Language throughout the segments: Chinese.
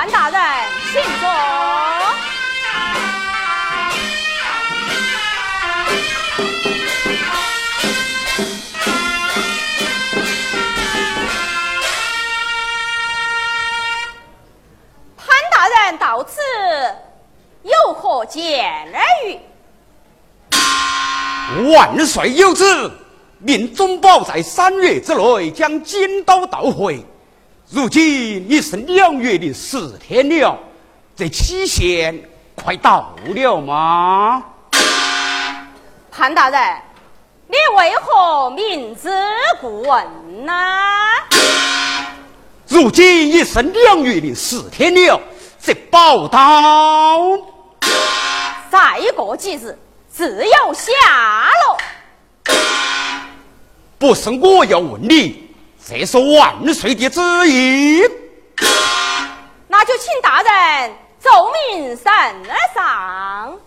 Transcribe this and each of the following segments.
潘大人，请坐。潘大人到此有何见于？万岁有旨，命忠保在三月之内将金刀盗回。如今已是两月零十天了，这期限快到了吗？潘大人，你为何明知故问呢？如今已是两月零十天了，这宝刀再过几日自有下落。不是我要问你。这是万岁的旨意，那就请大人奏明圣上。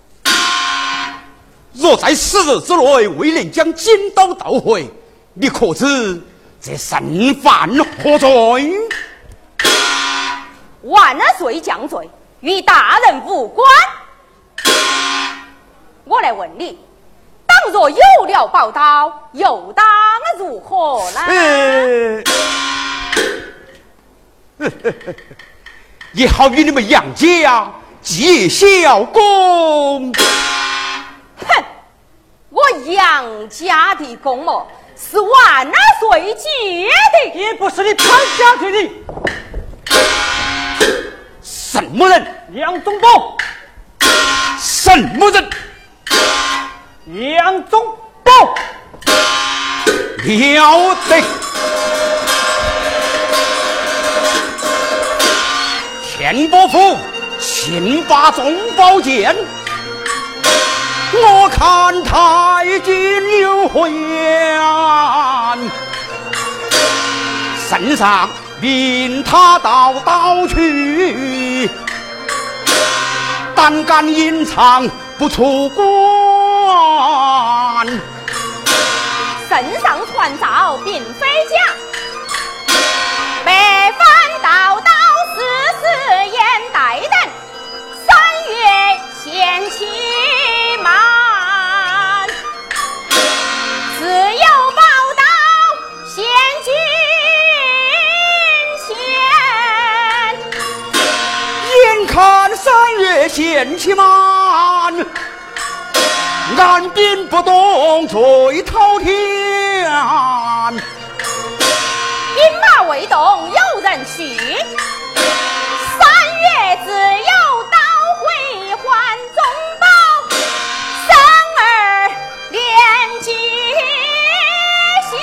若在十日之内未能将金刀盗回，你可知这身犯何罪？万岁降罪，与大人无关。我来问你。倘若有了宝刀，又当如何呢？也好与你们杨家结小功。哼，我杨家的功劳是万岁结的，也不是你潘家结的。什么人？杨宗保。什么人？杨宗保了得！天伯父，请把宗宝剑，我看太君有何言？圣上命他到岛去，胆敢隐藏不出关。圣上传诏并非假，百番道道四四言待等，三月限期满，自有报道先君前，眼看三月限期满。按兵不动，最滔天。兵马未动，有人去。三月自有刀会还宗保，生儿连吉祥，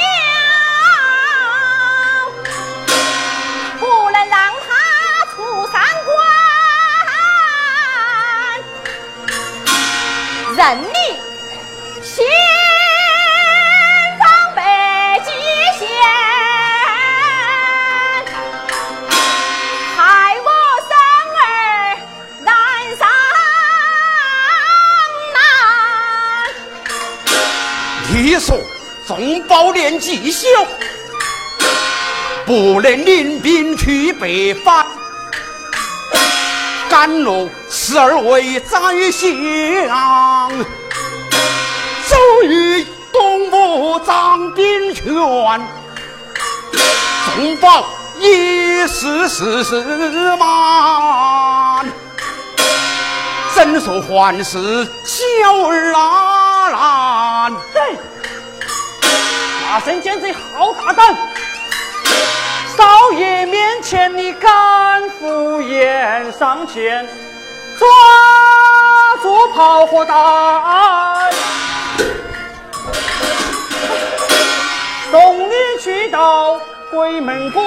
不能让他出三关。任北伐，甘露十二位宰相，走于东吴掌兵权，众宝一时时事满，怎说还是小儿郎？对。大圣简直好大胆！少爷面前你敢敷衍上前，抓住炮火弹，送你去到鬼门关。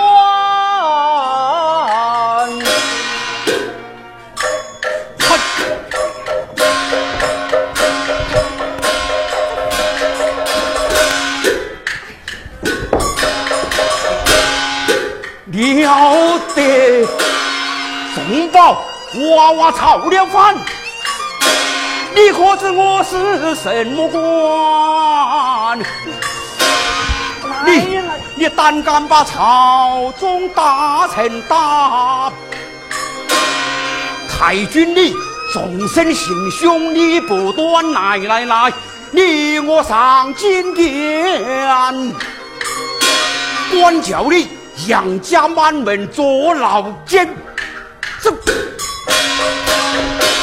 娃娃操了反，你可知我是什么官？你你胆敢把朝中大臣打？太君你终身行凶，你不断来来来，你我上金殿，官叫你杨家满门坐牢监，这。Thank you.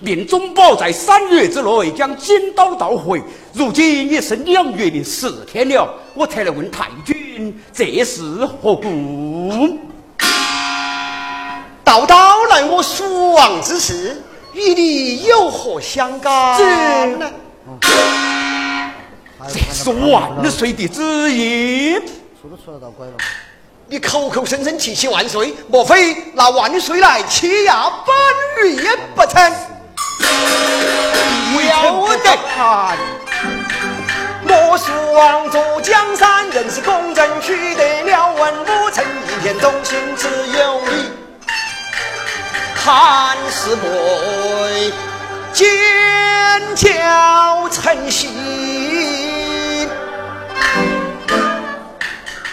命中宝在三月之内将金刀捣毁。如今已是两月零四天了，我才来问太君，这是何故？道道来我蜀王之事，与你有何相干呢？这是万岁的旨意。说都说得到怪了。你口口声声提起万岁，莫非拿万岁来欺压本律不成？要得看。我蜀王坐江山，人是公正，取得了文武，成一片忠心，只有你。汉室妹，奸巧成性，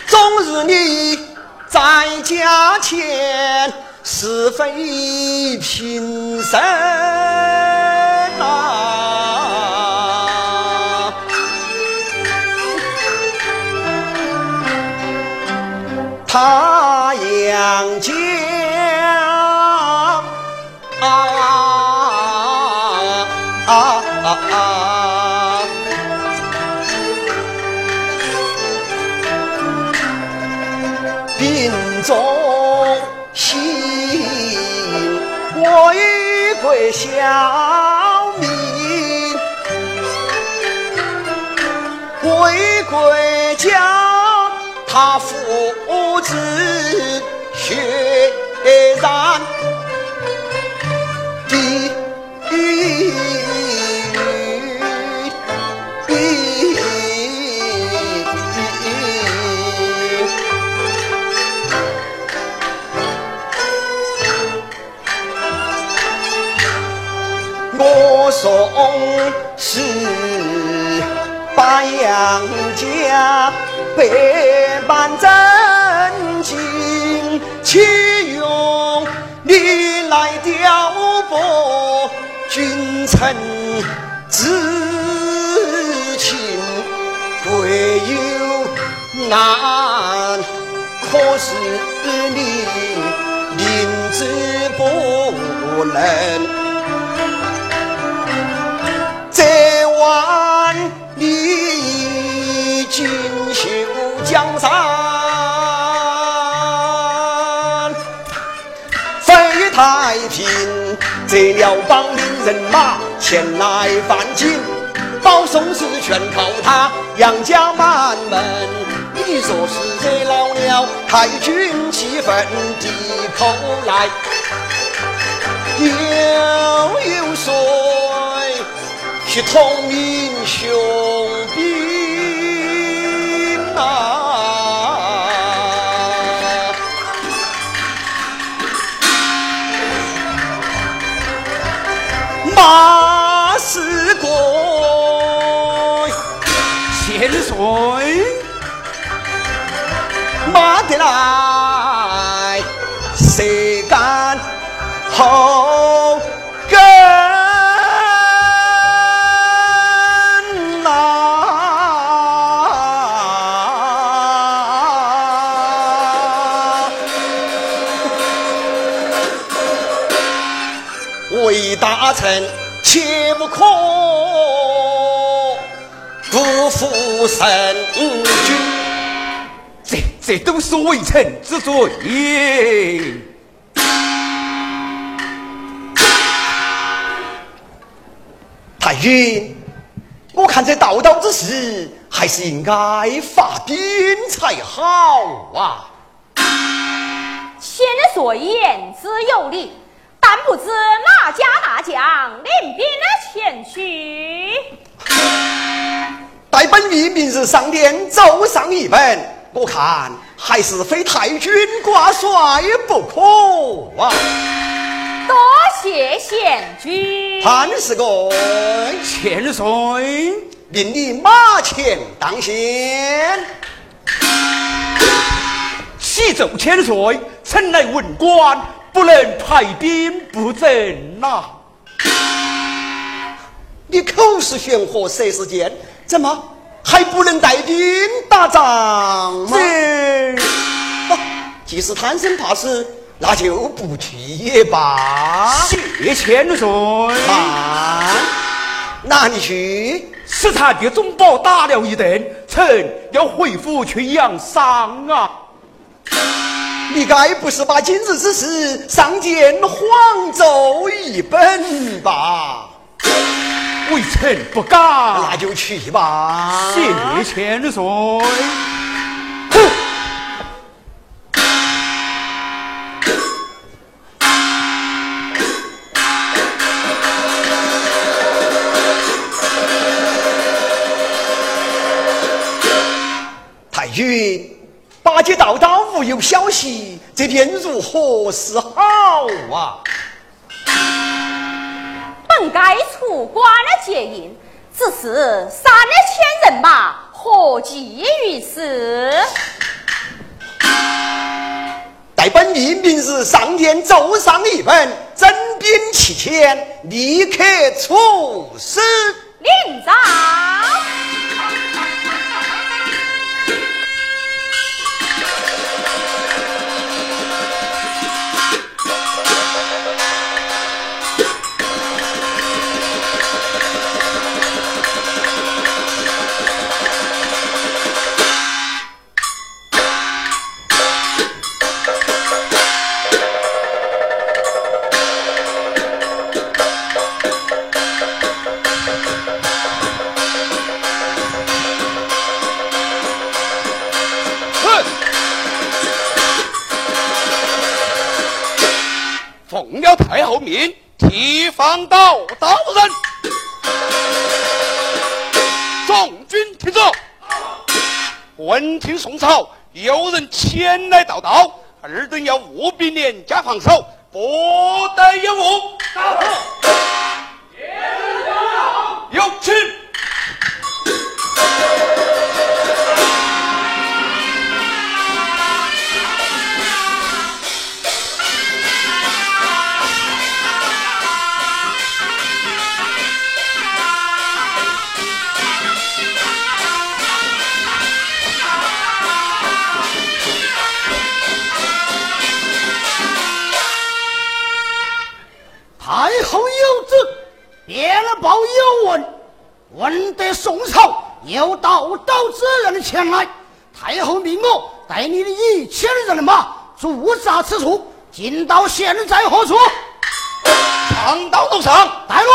终日你在家前，是非平生啊！他为小民，为国家，他父子血染。杨家百般真情，岂用你来挑拨君臣之情？唯有难，可是你明知不能。这晚你锦绣江山，飞太平，这辽邦领人马前来犯境，保宋是全靠他杨家满门。你若是惹恼了太君气愤地口来，又有说？去统英雄兵啊！马是国，千岁，马得来，神君。这这都是微臣之罪。太君，我看这道道之事，还是应该发兵才好啊！千岁言之有理，但不知哪家大将领兵前去？待本吏明日上殿奏上一本，我看还是非太君挂帅不可啊！多谢贤君。潘世公，千岁，命你马前当先。启奏千岁，臣来文官，不能派兵布阵呐。你口是悬河，舌是剑，怎么还不能带兵打仗吗？既是贪生怕死，那就不去也罢。谢千岁。慢，哪里去？史察的总保打了一顿，臣要回府去养伤啊。你该不是把今日之事上见黄州一本吧？微臣不敢。那就去吧。谢千岁。太君。八戒道道无有消息，这天如何是好啊？本该出关了接应，只是杀了千人马，何济于事？待本帝明日上殿奏上一本，征兵七千，立刻出使。领章。有道道之人前来，太后命我带你的一千人马驻扎此处。今到现在何处？长刀都上，带路。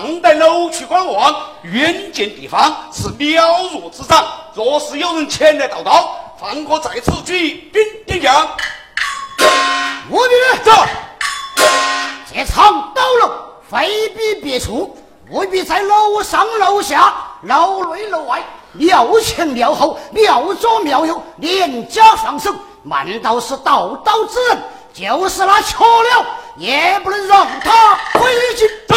上带楼去观望，远见地方是了如指掌。若是有人前来报道，放我在此举兵点将。我的走，这场刀楼非比别处，务必在楼上楼下、楼内楼外，庙前庙后，庙左庙右，连家上手。难道是道道之人？就是那雀鸟，也不能让他回去。走。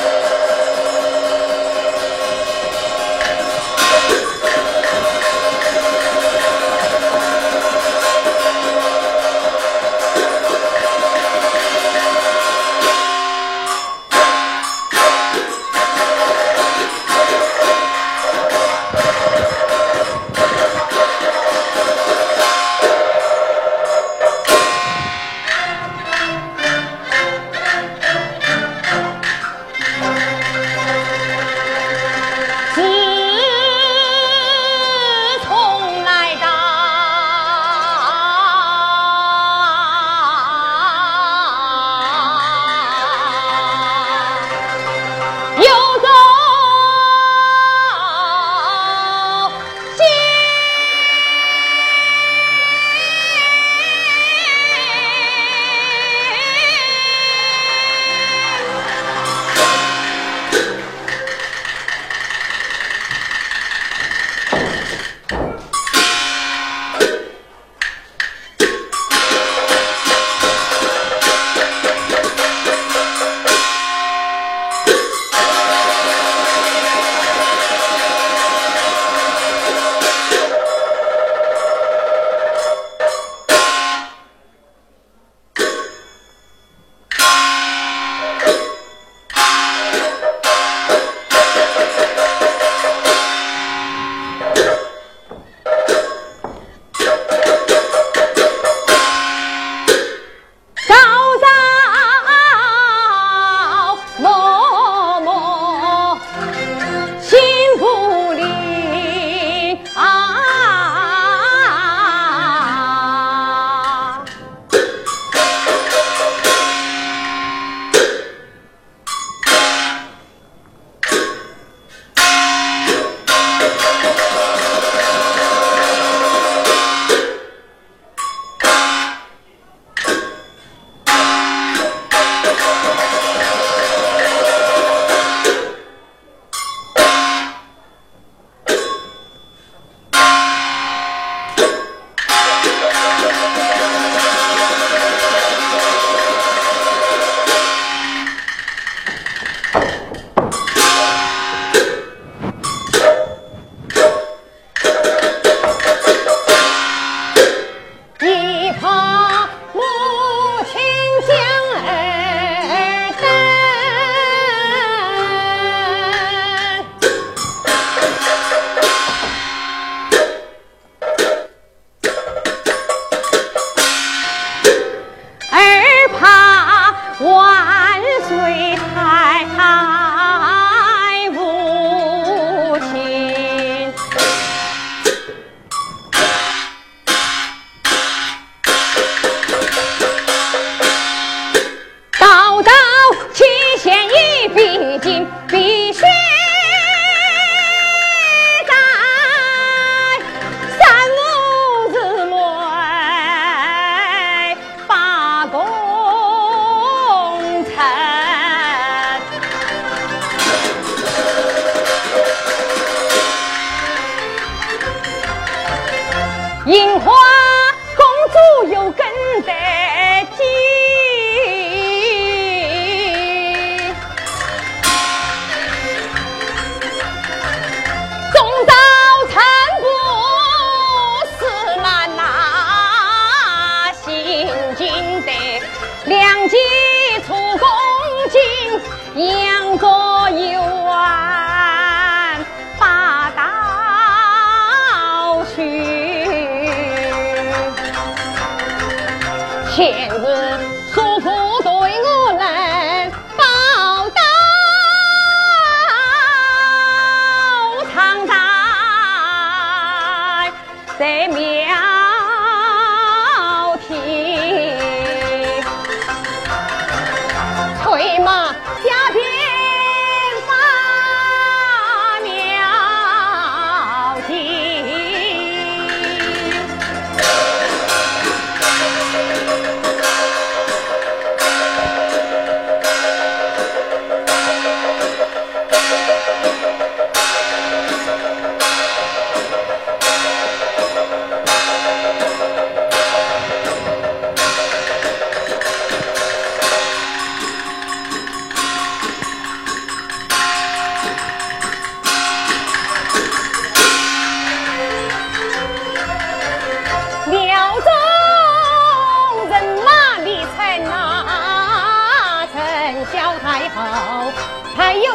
万岁太太。钳子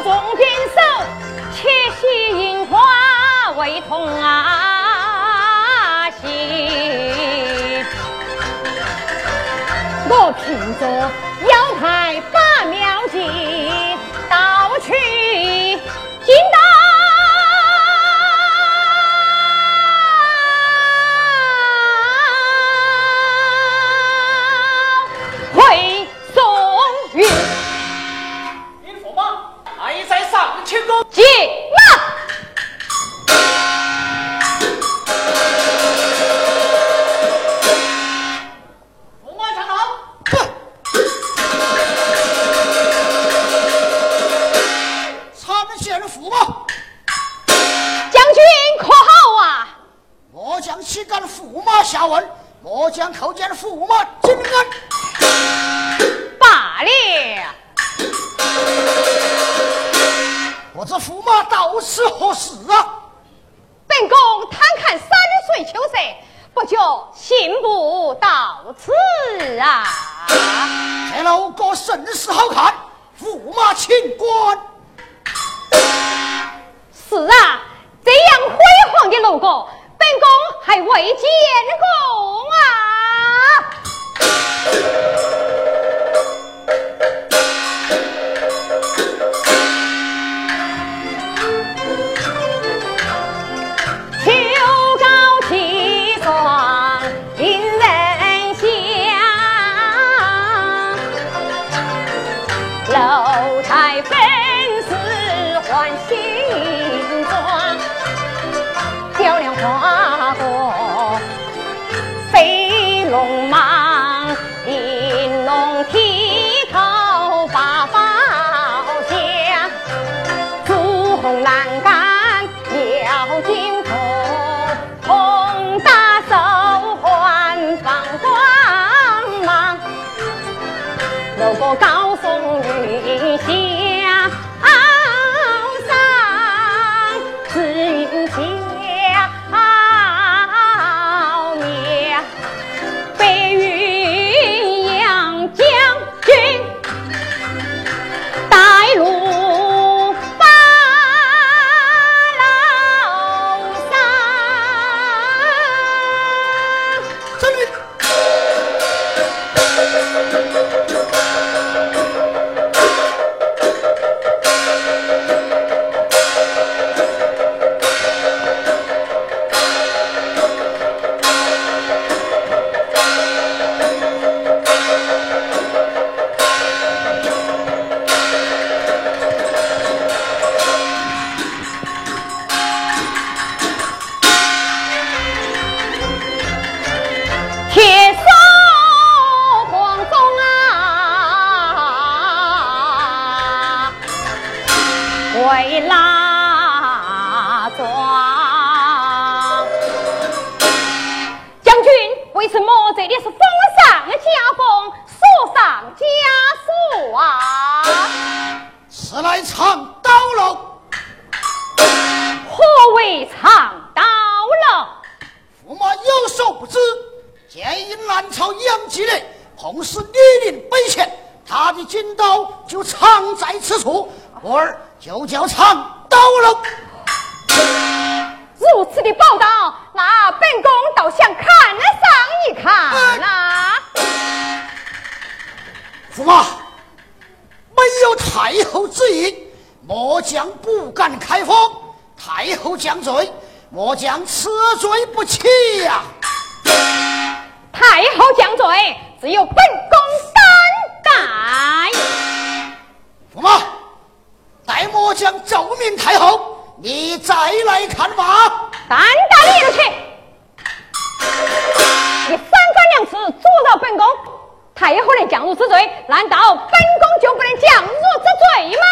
纵军手，七夕银花为同啊行。我凭着腰牌把庙进，到去金。啊！这老哥甚是好看，驸马请官。是啊，这样辉煌的楼阁，本宫还未见过啊！高来藏刀楼！何为藏刀楼？驸马有所不知，建议南朝杨继烈碰死李陵北前，他的金刀就藏在此处，故而就叫藏刀楼。如此的报道，那本宫倒想看上一看呐、驸马，没有太后旨意，末将不敢开封。太后降罪，末将此罪不起呀、太后降罪，只有本宫担待。驸马，待末将奏明太后，你再来看吧。担待你了去！你三番两次阻挠本宫，太后能降入之罪，难道本宫就不能降入之罪吗？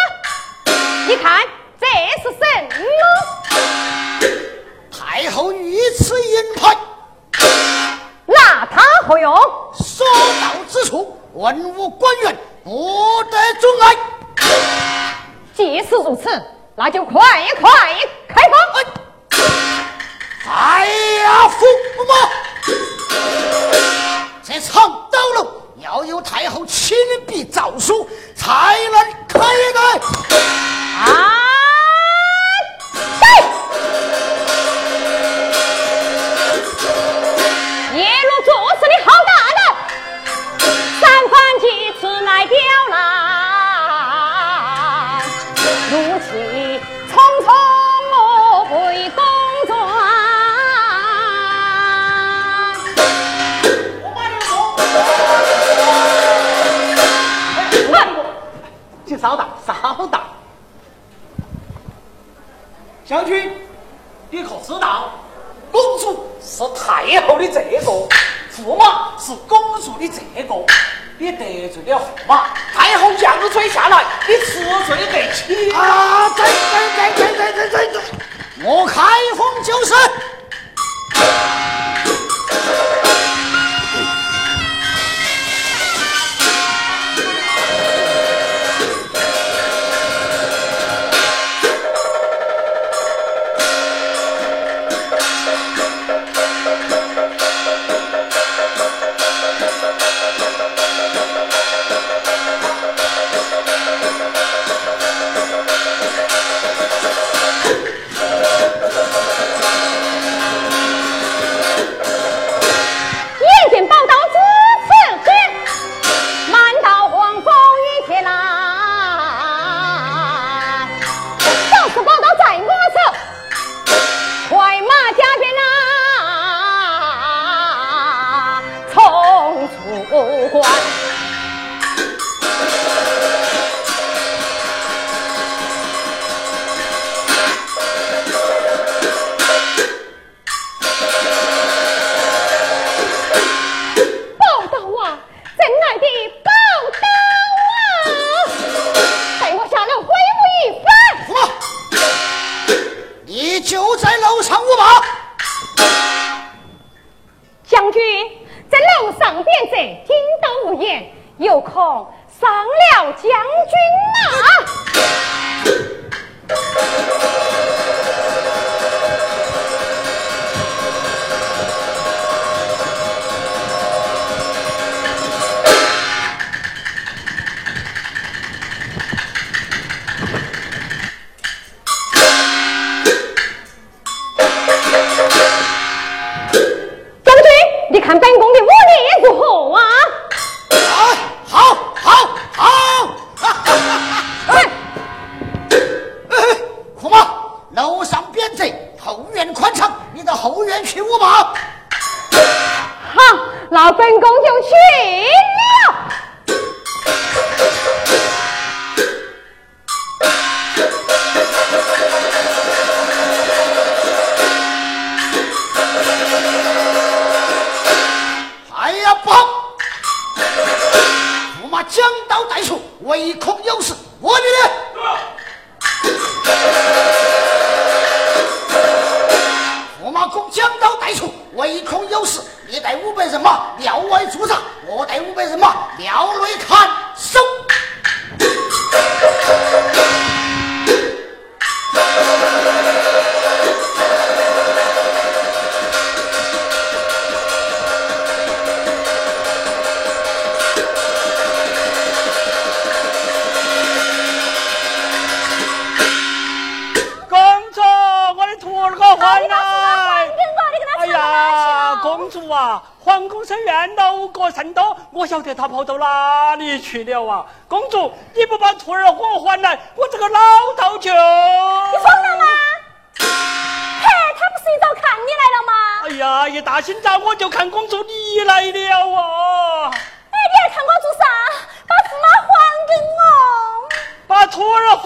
你看这是什么？太后御赐银牌，拿它何用？所到之处，文武官员不得阻碍。既是如此，那就快快开封！哎呀，驸马，这藏刀楼要有太后亲笔诏书才能开开。啊！将军，你可知道，公主是太后的这个，驸马是公主的这个，你得罪了驸马，太后降罪下来，你吃罪得起。啊，对对对对对对对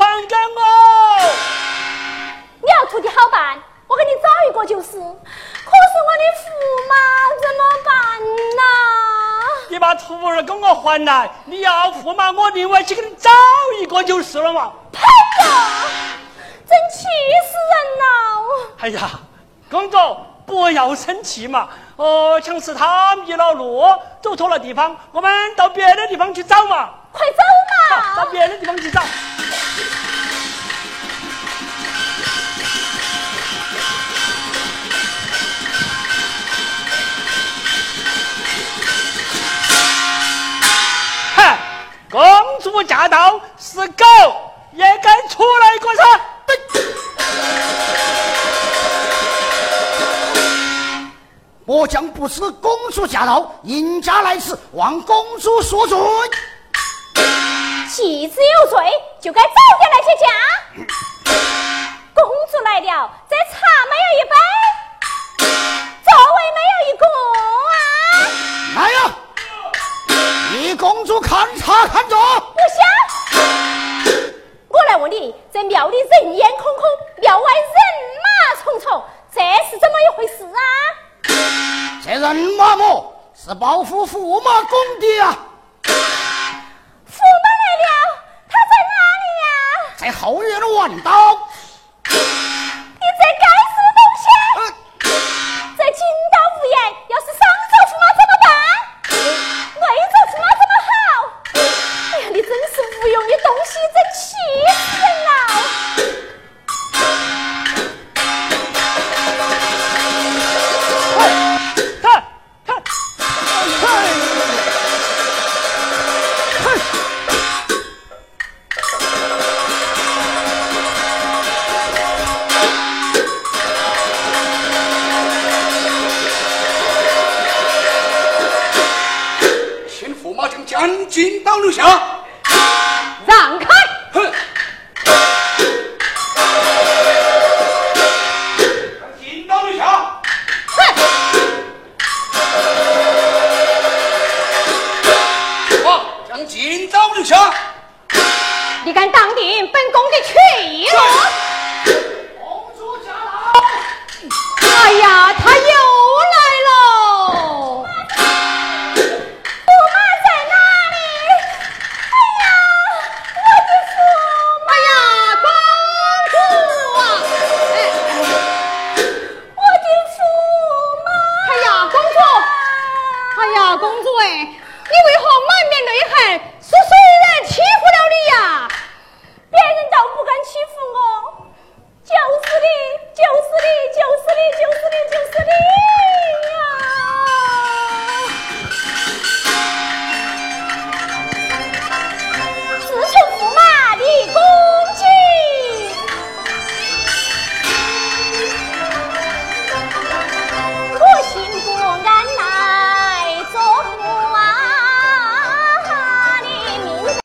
还给我！你要徒弟好办，我给你找一个就是。可是我的驸马怎么办呐？你把徒儿给我还来，你要驸马，我另外去给你找一个就是了嘛。呸呀！真气死人了！哎呀，公主不要生气嘛。哦，强是他迷了路，走错了地方，我们到别的地方去找嘛。快走嘛！到别的地方去找。主驾到，是狗也该出来过噻。末将不知公主驾到，迎驾来迟，望公主恕罪。妻子有罪，就该早点来接驾。公主来了，这茶没有一杯，座位没有一个啊！来呀！一公主看茶看着，不想。我来问你，这庙里人烟空空，庙外人马重重，这是怎么一回事啊？这人马么是保护驸马公的啊，驸马来了，他在哪里呀、在后院玩刀。